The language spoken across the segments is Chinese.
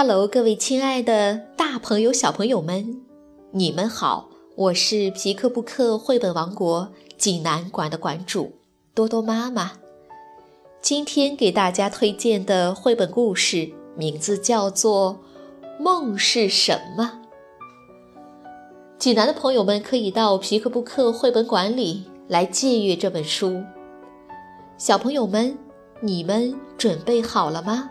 Hello，各位亲爱的大朋友、小朋友们，你们好！我是皮克布克绘本王国济南馆的馆主多多妈妈。今天给大家推荐的绘本故事名字叫做《梦是什么》。济南的朋友们可以到皮克布克绘本馆里来借阅这本书。小朋友们，你们准备好了吗？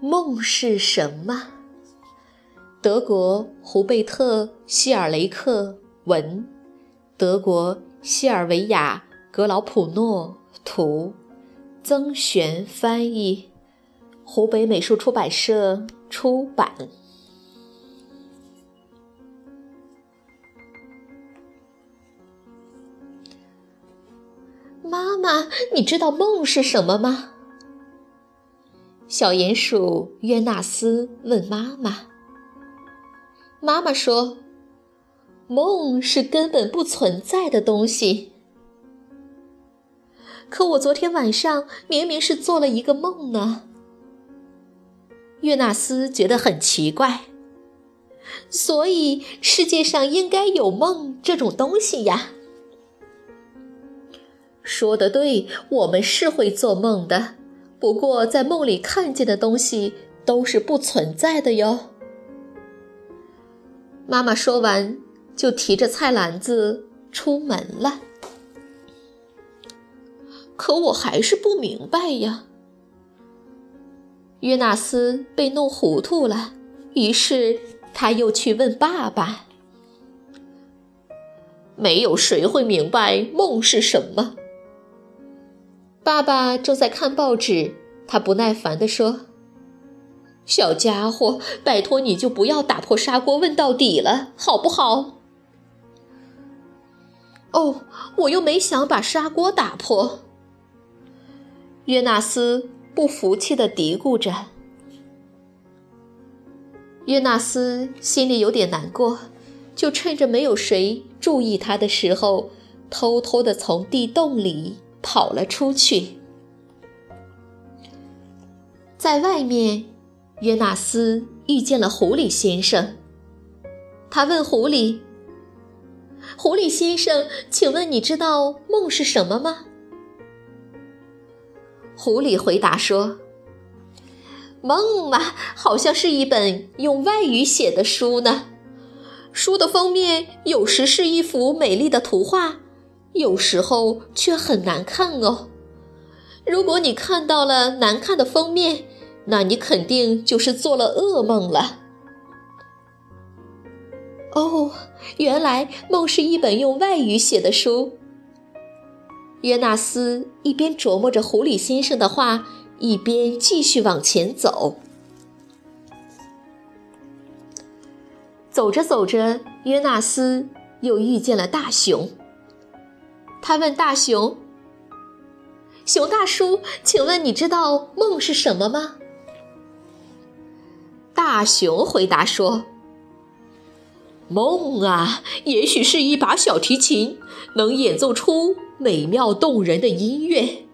梦是什么？德国胡贝特·希尔雷克文，德国西尔维亚·格劳普诺图，曾璇翻译，湖北美术出版社出版。妈妈，你知道梦是什么吗？小鼹鼠约纳斯问妈妈：“妈妈说，梦是根本不存在的东西。可我昨天晚上明明是做了一个梦呢。”约纳斯觉得很奇怪，所以世界上应该有梦这种东西呀。说的对，我们是会做梦的。不过，在梦里看见的东西都是不存在的哟。妈妈说完，就提着菜篮子出门了。可我还是不明白呀。约纳斯被弄糊涂了，于是他又去问爸爸。没有谁会明白梦是什么。爸爸正在看报纸，他不耐烦地说：“小家伙，拜托你就不要打破砂锅问到底了，好不好？”“哦，我又没想把砂锅打破。”约纳斯不服气地嘀咕着。约纳斯心里有点难过，就趁着没有谁注意他的时候，偷偷地从地洞里。跑了出去，在外面，约纳斯遇见了狐狸先生。他问狐狸：“狐狸先生，请问你知道梦是什么吗？”狐狸回答说：“梦嘛，好像是一本用外语写的书呢。书的封面有时是一幅美丽的图画。”有时候却很难看哦。如果你看到了难看的封面，那你肯定就是做了噩梦了。哦，原来梦是一本用外语写的书。约纳斯一边琢磨着狐狸先生的话，一边继续往前走。走着走着，约纳斯又遇见了大熊。他问大熊：“熊大叔，请问你知道梦是什么吗？”大熊回答说：“梦啊，也许是一把小提琴，能演奏出美妙动人的音乐。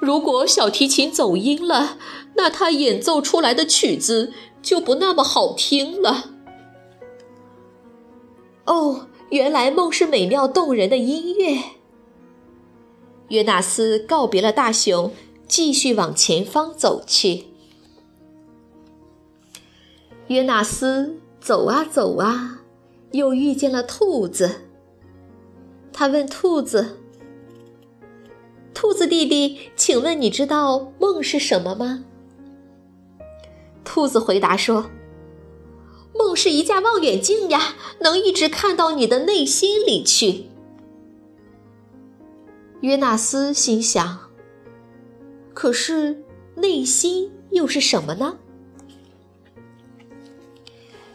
如果小提琴走音了，那它演奏出来的曲子就不那么好听了。”哦。原来梦是美妙动人的音乐。约纳斯告别了大熊，继续往前方走去。约纳斯走啊走啊，又遇见了兔子。他问兔子：“兔子弟弟，请问你知道梦是什么吗？”兔子回答说。是一架望远镜呀，能一直看到你的内心里去。约纳斯心想：“可是内心又是什么呢？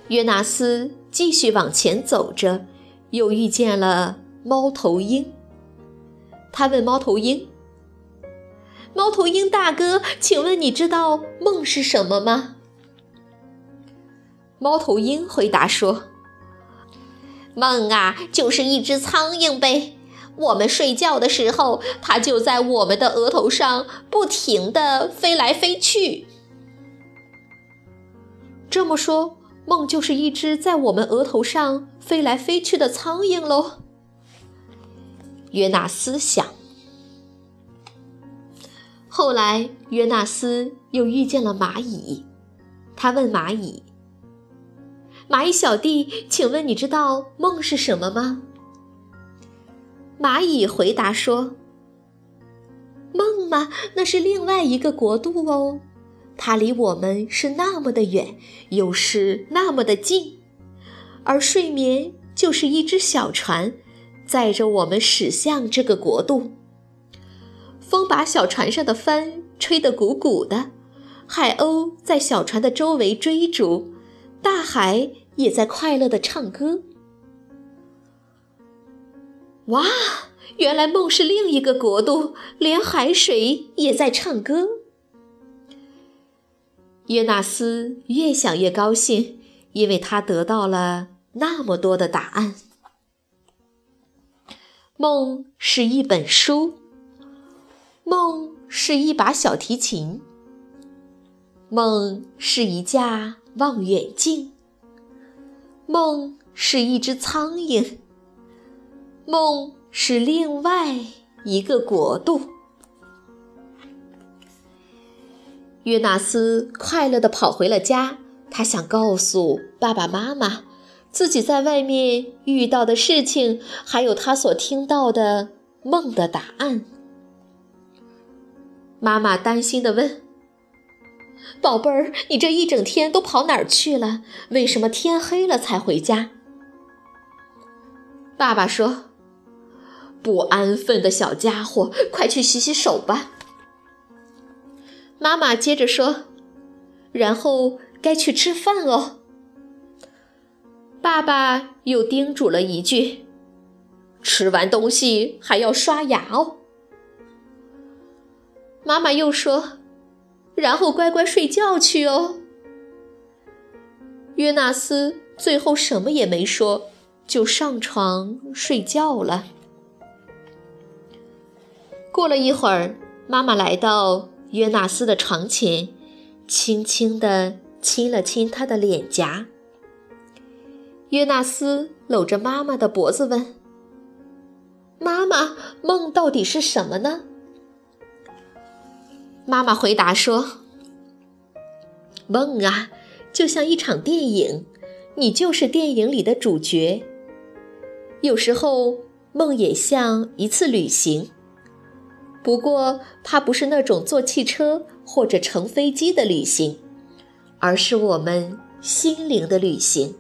约纳斯继续往前走着，又遇见了猫头鹰。他问猫头鹰：“猫头鹰大哥，请问你知道梦是什么吗？”猫头鹰回答说：“梦啊，就是一只苍蝇呗。我们睡觉的时候，它就在我们的额头上不停地飞来飞去。这么说。”梦就是一只在我们额头上飞来飞去的苍蝇喽。约纳斯想。后来，约纳斯又遇见了蚂蚁，他问蚂蚁：“蚂蚁小弟，请问你知道梦是什么吗？”蚂蚁回答说：“梦吗？那是另外一个国度哦。”它离我们是那么的远，又是那么的近，而睡眠就是一只小船，载着我们驶向这个国度。风把小船上的帆吹得鼓鼓的，海鸥在小船的周围追逐，大海也在快乐的唱歌。哇，原来梦是另一个国度，连海水也在唱歌。约纳斯越想越高兴，因为他得到了那么多的答案。梦是一本书，梦是一把小提琴，梦是一架望远镜，梦是一只苍蝇，梦是另外一个国度。约纳斯快乐地跑回了家，他想告诉爸爸妈妈自己在外面遇到的事情，还有他所听到的梦的答案。妈妈担心地问：“宝贝儿，你这一整天都跑哪儿去了？为什么天黑了才回家？”爸爸说：“不安分的小家伙，快去洗洗手吧。”妈妈接着说：“然后该去吃饭哦。”爸爸又叮嘱了一句：“吃完东西还要刷牙哦。”妈妈又说：“然后乖乖睡觉去哦。”约纳斯最后什么也没说，就上床睡觉了。过了一会儿，妈妈来到。约纳斯的床前，轻轻地亲了亲他的脸颊。约纳斯搂着妈妈的脖子问：“妈妈，梦到底是什么呢？”妈妈回答说：“梦啊，就像一场电影，你就是电影里的主角。有时候，梦也像一次旅行。”不过，它不是那种坐汽车或者乘飞机的旅行，而是我们心灵的旅行。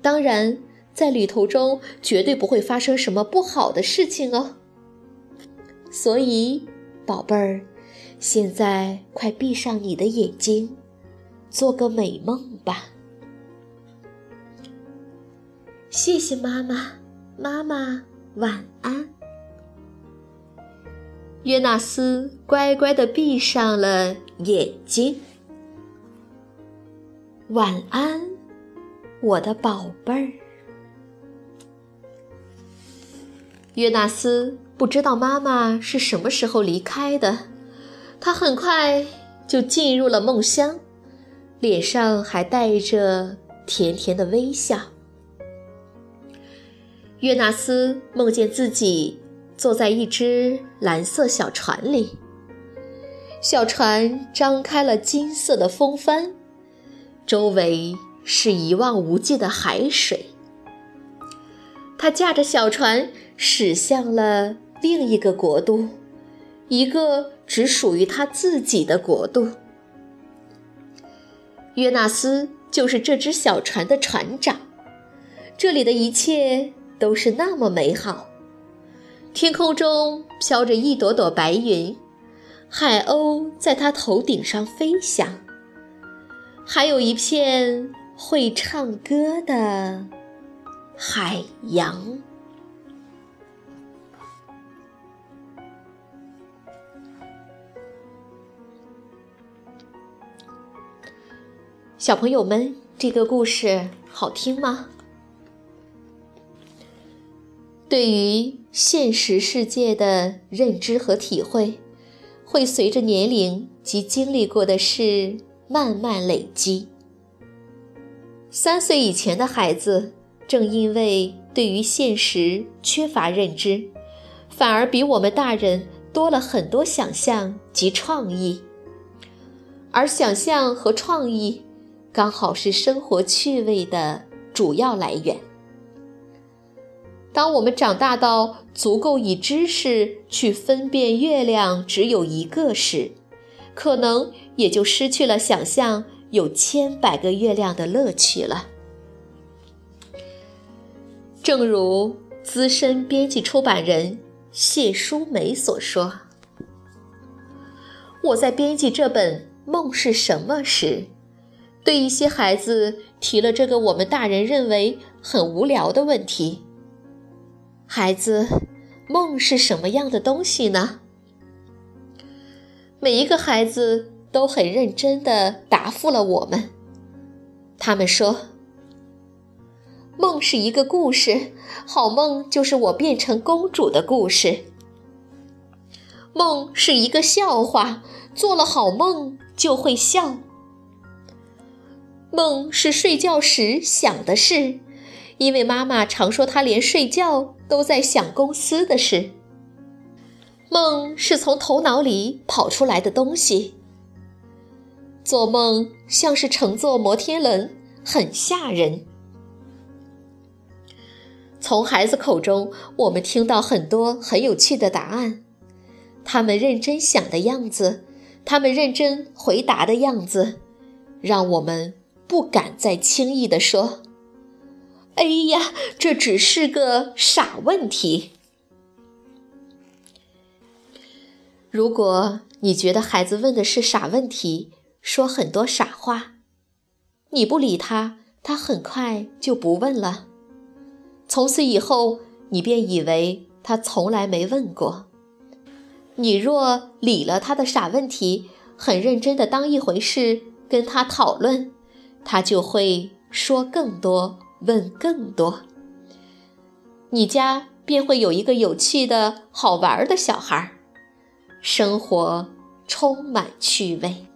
当然，在旅途中绝对不会发生什么不好的事情哦。所以，宝贝儿，现在快闭上你的眼睛，做个美梦吧。谢谢妈妈，妈妈晚安。约纳斯乖乖的闭上了眼睛。晚安，我的宝贝儿。约纳斯不知道妈妈是什么时候离开的，他很快就进入了梦乡，脸上还带着甜甜的微笑。约纳斯梦见自己。坐在一只蓝色小船里，小船张开了金色的风帆，周围是一望无际的海水。他驾着小船驶向了另一个国度，一个只属于他自己的国度。约纳斯就是这只小船的船长，这里的一切都是那么美好。天空中飘着一朵朵白云，海鸥在它头顶上飞翔，还有一片会唱歌的海洋。小朋友们，这个故事好听吗？对于现实世界的认知和体会，会随着年龄及经历过的事慢慢累积。三岁以前的孩子，正因为对于现实缺乏认知，反而比我们大人多了很多想象及创意，而想象和创意。刚好是生活趣味的主要来源。当我们长大到足够以知识去分辨月亮只有一个时，可能也就失去了想象有千百个月亮的乐趣了。正如资深编辑出版人谢淑梅所说：“我在编辑这本《梦是什么》时。”对一些孩子提了这个我们大人认为很无聊的问题：“孩子，梦是什么样的东西呢？”每一个孩子都很认真地答复了我们。他们说：“梦是一个故事，好梦就是我变成公主的故事。梦是一个笑话，做了好梦就会笑。”梦是睡觉时想的事，因为妈妈常说她连睡觉都在想公司的事。梦是从头脑里跑出来的东西。做梦像是乘坐摩天轮，很吓人。从孩子口中，我们听到很多很有趣的答案，他们认真想的样子，他们认真回答的样子，让我们。不敢再轻易地说：“哎呀，这只是个傻问题。”如果你觉得孩子问的是傻问题，说很多傻话，你不理他，他很快就不问了。从此以后，你便以为他从来没问过。你若理了他的傻问题，很认真的当一回事跟他讨论。他就会说更多，问更多，你家便会有一个有趣的好玩的小孩，生活充满趣味。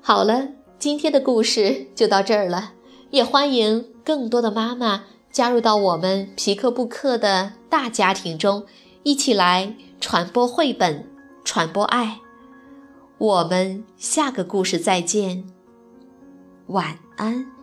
好了，今天的故事就到这儿了，也欢迎更多的妈妈加入到我们皮克布克的大家庭中，一起来传播绘本，传播爱。我们下个故事再见，晚安。